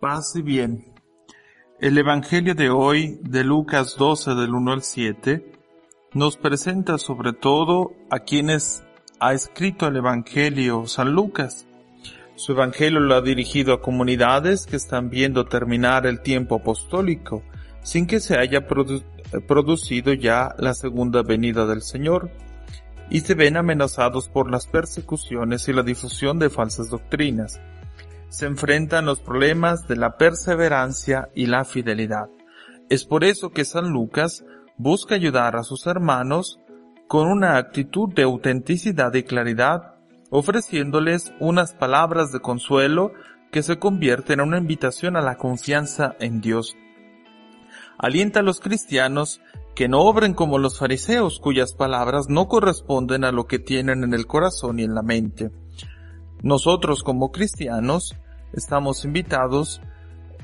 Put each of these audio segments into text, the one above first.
Paz y bien. El Evangelio de hoy, de Lucas 12 del 1 al 7, nos presenta sobre todo a quienes ha escrito el Evangelio San Lucas. Su Evangelio lo ha dirigido a comunidades que están viendo terminar el tiempo apostólico, sin que se haya producido ya la segunda venida del Señor, y se ven amenazados por las persecuciones y la difusión de falsas doctrinas se enfrentan los problemas de la perseverancia y la fidelidad. Es por eso que San Lucas busca ayudar a sus hermanos con una actitud de autenticidad y claridad, ofreciéndoles unas palabras de consuelo que se convierten en una invitación a la confianza en Dios. Alienta a los cristianos que no obren como los fariseos cuyas palabras no corresponden a lo que tienen en el corazón y en la mente. Nosotros como cristianos estamos invitados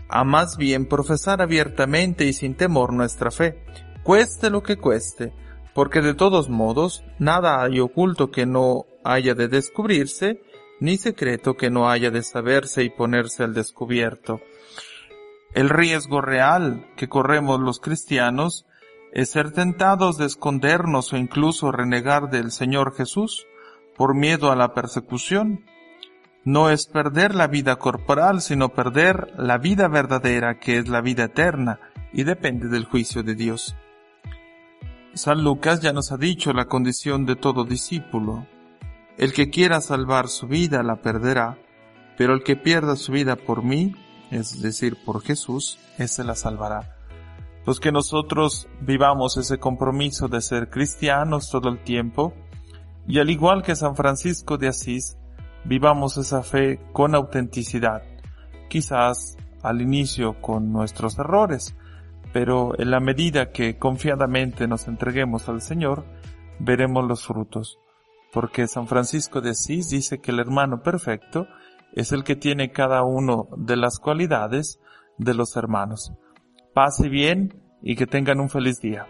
a más bien profesar abiertamente y sin temor nuestra fe, cueste lo que cueste, porque de todos modos nada hay oculto que no haya de descubrirse, ni secreto que no haya de saberse y ponerse al descubierto. El riesgo real que corremos los cristianos es ser tentados de escondernos o incluso renegar del Señor Jesús por miedo a la persecución, no es perder la vida corporal, sino perder la vida verdadera, que es la vida eterna, y depende del juicio de Dios. San Lucas ya nos ha dicho la condición de todo discípulo. El que quiera salvar su vida la perderá, pero el que pierda su vida por mí, es decir, por Jesús, ese la salvará. Pues que nosotros vivamos ese compromiso de ser cristianos todo el tiempo, y al igual que San Francisco de Asís, vivamos esa fe con autenticidad, quizás al inicio con nuestros errores, pero en la medida que confiadamente nos entreguemos al Señor, veremos los frutos, porque San Francisco de Asís dice que el hermano perfecto es el que tiene cada uno de las cualidades de los hermanos. Pase bien y que tengan un feliz día.